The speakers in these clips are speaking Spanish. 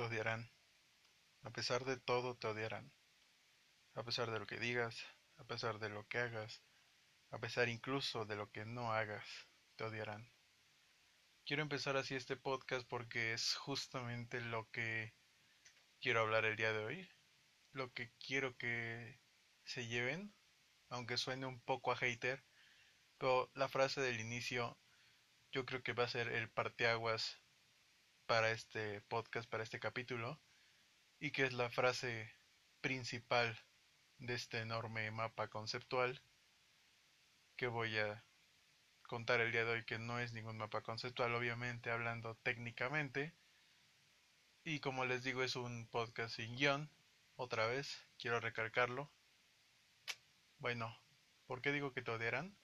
te odiarán. A pesar de todo te odiarán. A pesar de lo que digas, a pesar de lo que hagas, a pesar incluso de lo que no hagas, te odiarán. Quiero empezar así este podcast porque es justamente lo que quiero hablar el día de hoy. Lo que quiero que se lleven, aunque suene un poco a hater, pero la frase del inicio yo creo que va a ser el parteaguas para este podcast, para este capítulo, y que es la frase principal de este enorme mapa conceptual que voy a contar el día de hoy, que no es ningún mapa conceptual, obviamente hablando técnicamente. Y como les digo, es un podcast sin guion, otra vez, quiero recalcarlo. Bueno, ¿por qué digo que te odiarán?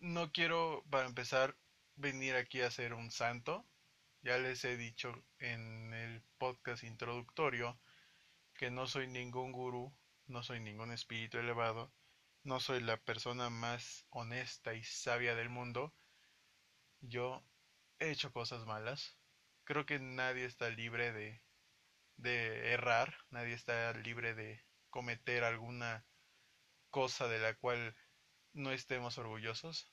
No quiero, para empezar, venir aquí a ser un santo, ya les he dicho en el podcast introductorio que no soy ningún gurú, no soy ningún espíritu elevado, no soy la persona más honesta y sabia del mundo. Yo he hecho cosas malas. Creo que nadie está libre de, de errar, nadie está libre de cometer alguna cosa de la cual no estemos orgullosos.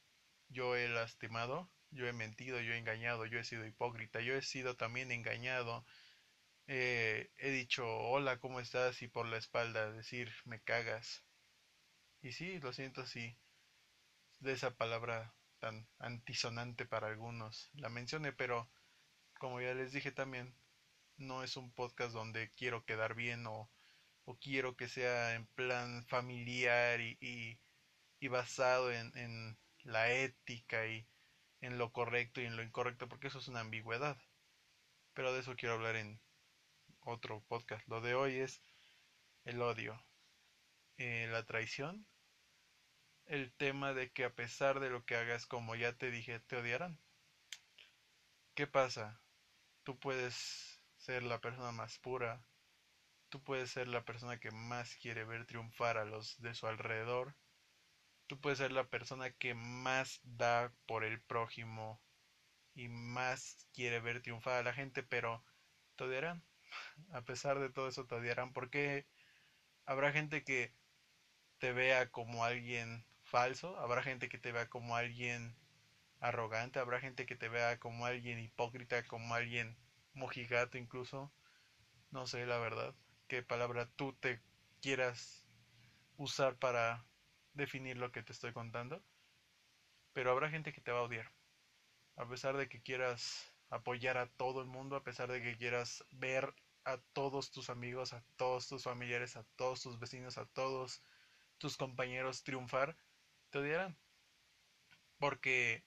Yo he lastimado, yo he mentido, yo he engañado, yo he sido hipócrita, yo he sido también engañado. he dicho hola, ¿cómo estás? Y por la espalda decir me cagas. Y sí, lo siento sí. De esa palabra tan antisonante para algunos. La mencioné, pero como ya les dije también, no es un podcast donde quiero quedar bien o, o quiero que sea en plan familiar y, y, y basado en, en la ética y, en lo correcto y en lo incorrecto, porque eso es una ambigüedad. Pero de eso quiero hablar en otro podcast. Lo de hoy es el odio, eh, la traición, el tema de que a pesar de lo que hagas, como ya te dije, te odiarán. ¿Qué pasa? Tú puedes ser la persona más pura, tú puedes ser la persona que más quiere ver triunfar a los de su alrededor, tú puedes ser la persona que más da por el prójimo y más quiere ver triunfar a la gente, pero te odiarán. A pesar de todo eso te odiarán porque habrá gente que te vea como alguien falso, habrá gente que te vea como alguien arrogante, habrá gente que te vea como alguien hipócrita, como alguien mojigato incluso. No sé la verdad qué palabra tú te quieras usar para definir lo que te estoy contando, pero habrá gente que te va a odiar. A pesar de que quieras apoyar a todo el mundo, a pesar de que quieras ver a todos tus amigos, a todos tus familiares, a todos tus vecinos, a todos tus compañeros triunfar, te odiarán. Porque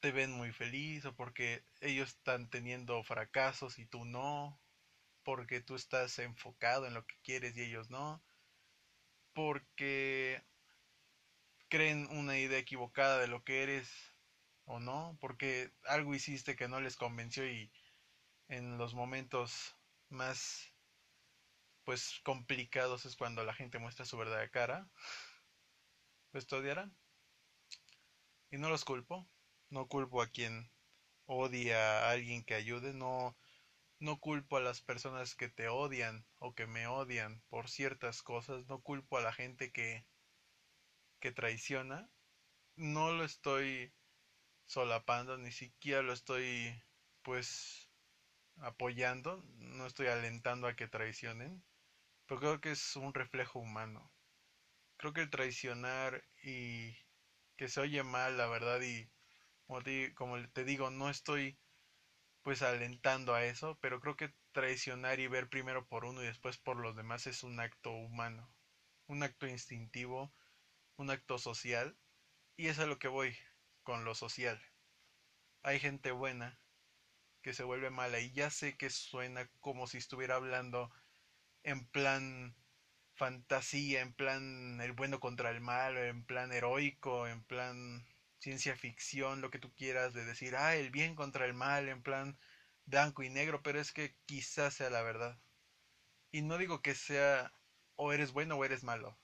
te ven muy feliz o porque ellos están teniendo fracasos y tú no, porque tú estás enfocado en lo que quieres y ellos no, porque creen una idea equivocada de lo que eres o no, porque algo hiciste que no les convenció y en los momentos más pues complicados es cuando la gente muestra su verdadera cara, pues te odiarán. Y no los culpo, no culpo a quien odia a alguien que ayude, no no culpo a las personas que te odian o que me odian por ciertas cosas, no culpo a la gente que que traiciona, no lo estoy solapando, ni siquiera lo estoy pues apoyando, no estoy alentando a que traicionen, pero creo que es un reflejo humano. Creo que el traicionar y que se oye mal, la verdad, y como te, digo, no estoy pues alentando a eso, pero creo que traicionar y ver primero por uno y después por los demás es un acto humano, un acto instintivo un acto social y es a lo que voy con lo social. Hay gente buena que se vuelve mala y ya sé que suena como si estuviera hablando en plan fantasía, en plan el bueno contra el mal, en plan heroico, en plan ciencia ficción, lo que tú quieras de decir, ah, el bien contra el mal, en plan blanco y negro, pero es que quizás sea la verdad. Y no digo que sea o eres bueno o eres malo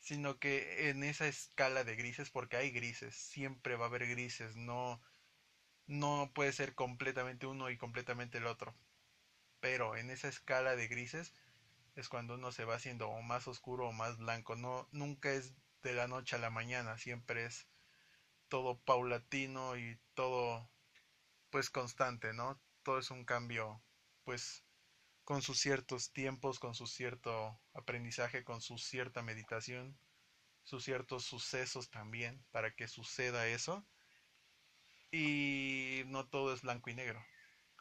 sino que en esa escala de grises, porque hay grises, siempre va a haber grises, no, no puede ser completamente uno y completamente el otro. pero en esa escala de grises es cuando uno se va haciendo o más oscuro o más blanco. No, nunca es de la noche a la mañana, siempre es todo paulatino y todo pues constante, ¿no? Todo es un cambio pues con sus ciertos tiempos, con su cierto aprendizaje, con su cierta meditación, sus ciertos sucesos también para que suceda eso. Y no todo es blanco y negro,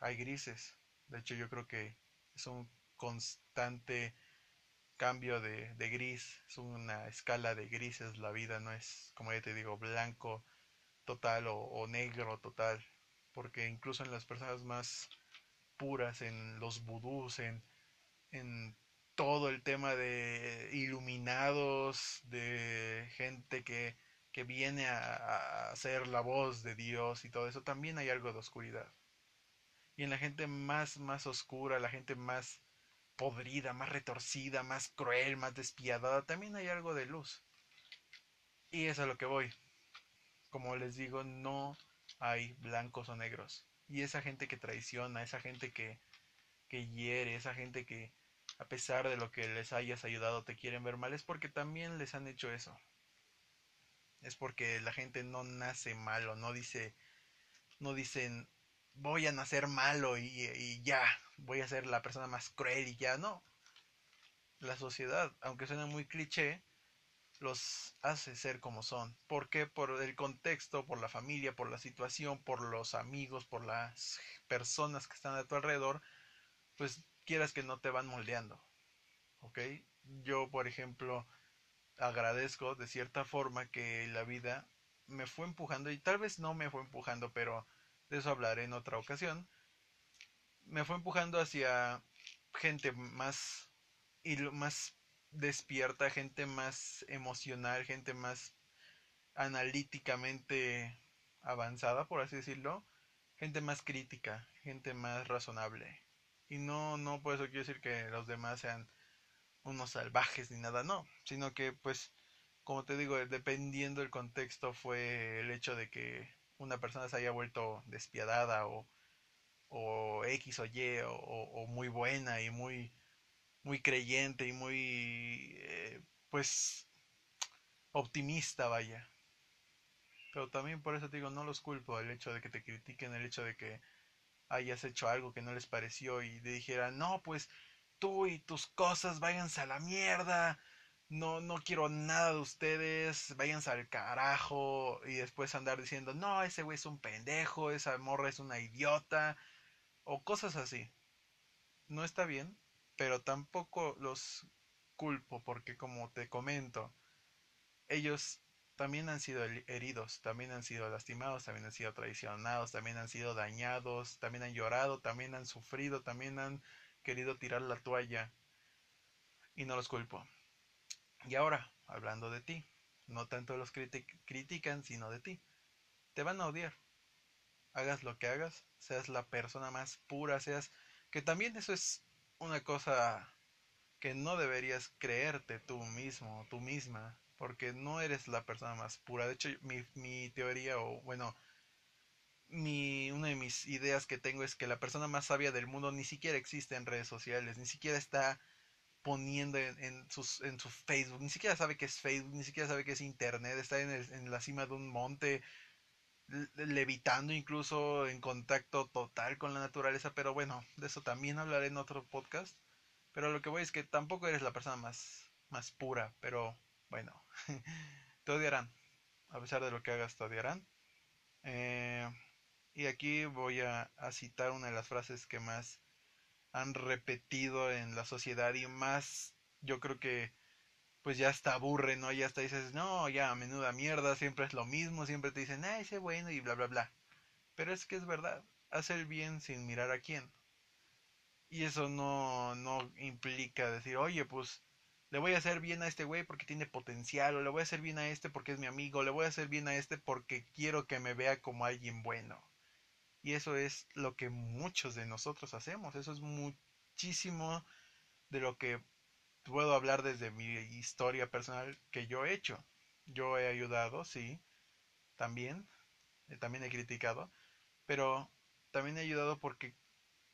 hay grises. De hecho yo creo que es un constante cambio de, gris, es una escala de grises la vida, no es, como ya te digo, blanco total o, negro total, porque incluso en las personas más puras, en los vudús, en, en todo el tema de iluminados, de gente que, que viene a, a, ser la voz de Dios y todo eso, también hay algo de oscuridad. Y en la gente más, más oscura, la gente más podrida, más retorcida, más cruel, más despiadada, también hay algo de luz. Y es a lo que voy. Como les digo, no hay blancos o negros. Y esa gente que traiciona, esa gente que, que hiere, esa gente que a pesar de lo que les hayas ayudado te quieren ver mal, es porque también les han hecho eso. Es porque la gente no nace malo, no dice, no dicen, voy a nacer malo y, ya, voy a ser la persona más cruel y ya, no. La sociedad, aunque suene muy cliché, los hace ser como son. ¿Por qué? Por el contexto, por la familia, por la situación, por los amigos, por las personas que están a tu alrededor, pues quieras que no te van moldeando. ¿Ok? Yo, por ejemplo, agradezco de cierta forma que la vida me fue empujando y tal vez no me fue empujando, pero de eso hablaré en otra ocasión, me fue empujando hacia gente más, y más despierta, gente más emocional, gente más analíticamente avanzada, por así decirlo, gente más crítica, gente más razonable. Y no, no por eso quiero decir que los demás sean unos salvajes ni nada, no, sino que pues, como te digo, dependiendo del contexto fue el hecho de que una persona se haya vuelto despiadada o, o X o Y o, muy buena y muy, muy creyente y muy, eh, pues, optimista, vaya. Pero también por eso te digo, no los culpo el hecho de que te critiquen, el hecho de que hayas hecho algo que no les pareció y te dijeran, no, pues tú y tus cosas váyanse a la mierda, no, no quiero nada de ustedes, váyanse al carajo y después andar diciendo, no, ese güey es un pendejo, esa morra es una idiota o cosas así. No está bien, pero tampoco los culpo porque como te comento, ellos también han sido heridos, también han sido lastimados, también han sido traicionados, también han sido dañados, también han llorado, también han sufrido, también han querido tirar la toalla y no los culpo. Y ahora, hablando de ti, no tanto los critican, sino de ti. Te van a odiar. Hagas lo que hagas, seas la persona más pura, seas... Que también eso es una cosa que no deberías creerte tú mismo, tú misma, porque no eres la persona más pura. De hecho, mi, mi teoría, o bueno, mi, una de mis ideas que tengo es que la persona más sabia del mundo ni siquiera existe en redes sociales, ni siquiera está poniendo en, sus, en su Facebook, ni siquiera sabe que es Facebook, ni siquiera sabe que es Internet, está en, en la cima de un monte, levitando incluso en contacto total con la naturaleza, pero bueno, de eso también hablaré en otro podcast. Pero lo que voy es que tampoco eres la persona más, más pura, pero bueno, te odiarán. A pesar de lo que hagas, te odiarán. Eh, y aquí voy a, a citar una de las frases que más han repetido en la sociedad y más yo creo que pues ya hasta aburre, ¿no? Ya hasta dices, no, ya menuda mierda, siempre es lo mismo, siempre te dicen, ah, ese bueno y bla, bla, bla. Pero es que es verdad, hace el bien sin mirar a quién. Y eso no, no implica decir, oye, pues le voy a hacer bien a este güey porque tiene potencial, o le voy a hacer bien a este porque es mi amigo, o le voy a hacer bien a este porque quiero que me vea como alguien bueno. Y eso es lo que muchos de nosotros hacemos. Eso es muchísimo de lo que puedo hablar desde mi historia personal que yo he hecho. Yo he ayudado, sí, también, eh, también he criticado, pero también he ayudado porque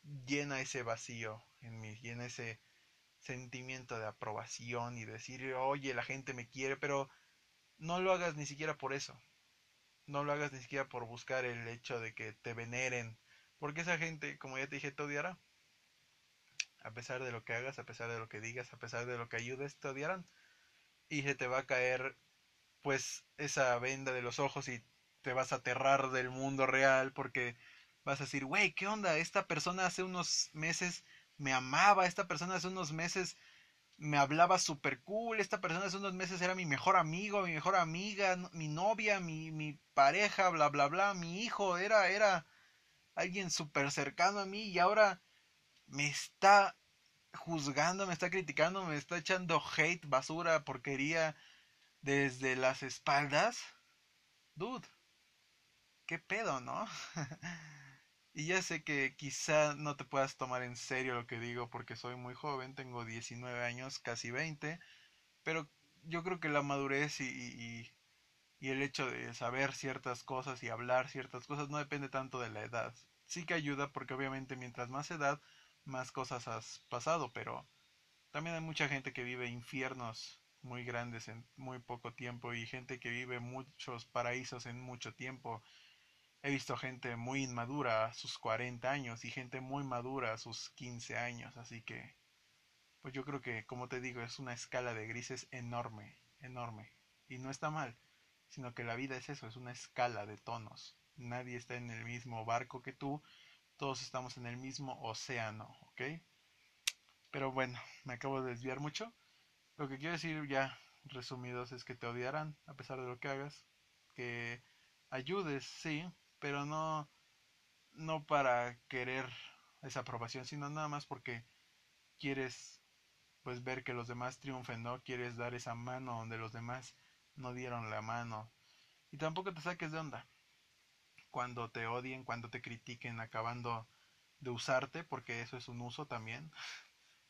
llena ese vacío en mí, llena ese sentimiento de aprobación y decir, oye, la gente me quiere, pero no lo hagas ni siquiera por eso. No lo hagas ni siquiera por buscar el hecho de que te veneren, porque esa gente, como ya te dije, te odiará. A pesar de lo que hagas, a pesar de lo que digas, a pesar de lo que ayudes, te odiarán. Y se te va a caer pues esa venda de los ojos y te vas a aterrar del mundo real porque vas a decir, güey, ¿qué onda? Esta persona hace unos meses me amaba, esta persona hace unos meses me hablaba súper cool, esta persona hace unos meses era mi mejor amigo, mi mejor amiga, mi novia, mi, mi pareja, bla, bla, bla, mi hijo, era, era alguien súper cercano a mí y ahora me está juzgando, me está criticando, me está echando hate, basura, porquería desde las espaldas. Dude, ¿qué pedo, no? y ya sé que quizá no te puedas tomar en serio lo que digo porque soy muy joven, tengo 19 años, casi 20, pero yo creo que la madurez y, y, y el hecho de saber ciertas cosas y hablar ciertas cosas no depende tanto de la edad. Sí que ayuda porque obviamente mientras más edad, más cosas has pasado, pero también hay mucha gente que vive infiernos muy grandes en muy poco tiempo y gente que vive muchos paraísos en mucho tiempo. He visto gente muy inmadura a sus 40 años y gente muy madura a sus 15 años, así que pues yo creo que como te digo es una escala de grises enorme, enorme y no está mal, sino que la vida es eso, es una escala de tonos. Nadie está en el mismo barco que tú, todos estamos en el mismo océano, ¿ok? Pero bueno, me acabo de desviar mucho. Lo que quiero decir ya resumidos es que te odiarán a pesar de lo que hagas, que ayudes, sí, pero no no para querer esa aprobación, sino nada más porque quieres pues ver que los demás triunfen, ¿no? Quieres dar esa mano donde los demás no dieron la mano. Y tampoco te saques de onda cuando te odien, cuando te critiquen, acabando de usarte, porque eso es un uso también.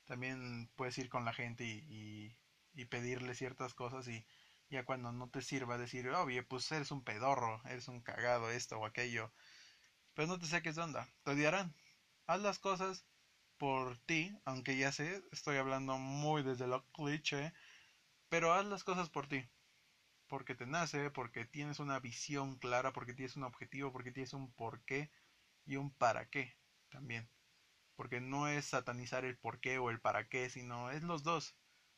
También puedes ir con la gente y, y, pedirle ciertas cosas y ya cuando no te sirva decir, oye, pues eres un pedorro, eres un cagado, esto o aquello. Pero no te saques de onda, te odiarán. Haz las cosas por ti, aunque ya sé, estoy hablando muy desde lo cliché, pero haz las cosas por ti porque te nace, porque tienes una visión clara, porque tienes un objetivo, porque tienes un porqué y un para qué también. Porque no es satanizar el por qué o el para qué, sino es los dos.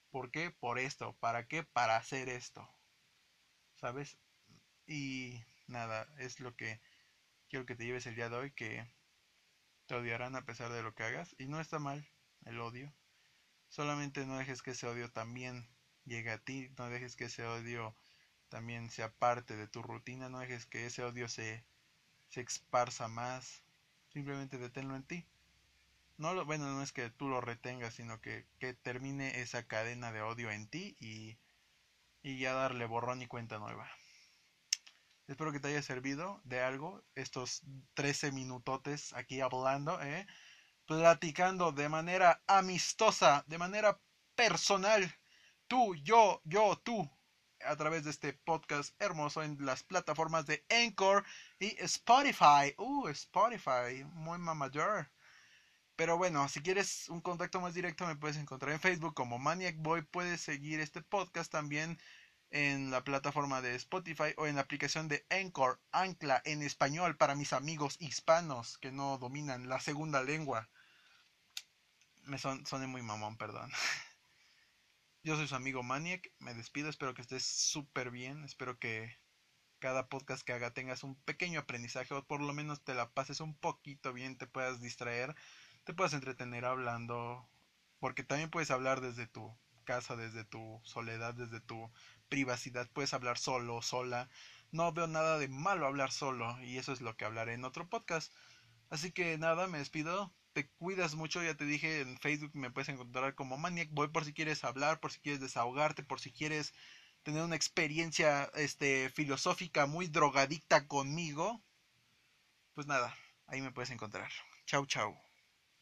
¿Por qué? Por esto. ¿Para qué? Para hacer esto. ¿Sabes? Y nada, es lo que quiero que te lleves el día de hoy, que te odiarán a pesar de lo que hagas. Y no está mal el odio. Solamente no dejes que ese odio también llegue a ti. No dejes que ese odio también sea parte de tu rutina, no dejes que ese odio se, se esparza más, simplemente deténlo en ti. No lo, bueno, no es que tú lo retengas, sino que, que termine esa cadena de odio en ti y, y ya darle borrón y cuenta nueva. Espero que te haya servido de algo estos 13 minutotes aquí hablando, ¿eh? platicando de manera amistosa, de manera personal. Tú, yo, yo, tú, a través de este podcast hermoso en las plataformas de Anchor y Spotify. Uh, Spotify, muy mayor. Pero bueno, si quieres un contacto más directo me puedes encontrar en Facebook como Maniac Boy. Puedes seguir este podcast también en la plataforma de Spotify o en la aplicación de Anchor, Ancla en español para mis amigos hispanos que no dominan la segunda lengua. Me son, soné muy mamón, perdón. Yo soy su amigo Maniac, me despido, espero que estés súper bien, espero que cada podcast que haga tengas un pequeño aprendizaje o por lo menos te la pases un poquito bien, te puedas distraer, te puedas entretener hablando, porque también puedes hablar desde tu casa, desde tu soledad, desde tu privacidad, puedes hablar solo, sola. No veo nada de malo hablar solo y eso es lo que hablaré en otro podcast. Así que nada, me despido te cuidas mucho, ya te dije en Facebook me puedes encontrar como Maniac Boy por si quieres hablar, por si quieres desahogarte, por si quieres tener una experiencia este filosófica muy drogadicta conmigo. Pues nada, ahí me puedes encontrar. Chau chau.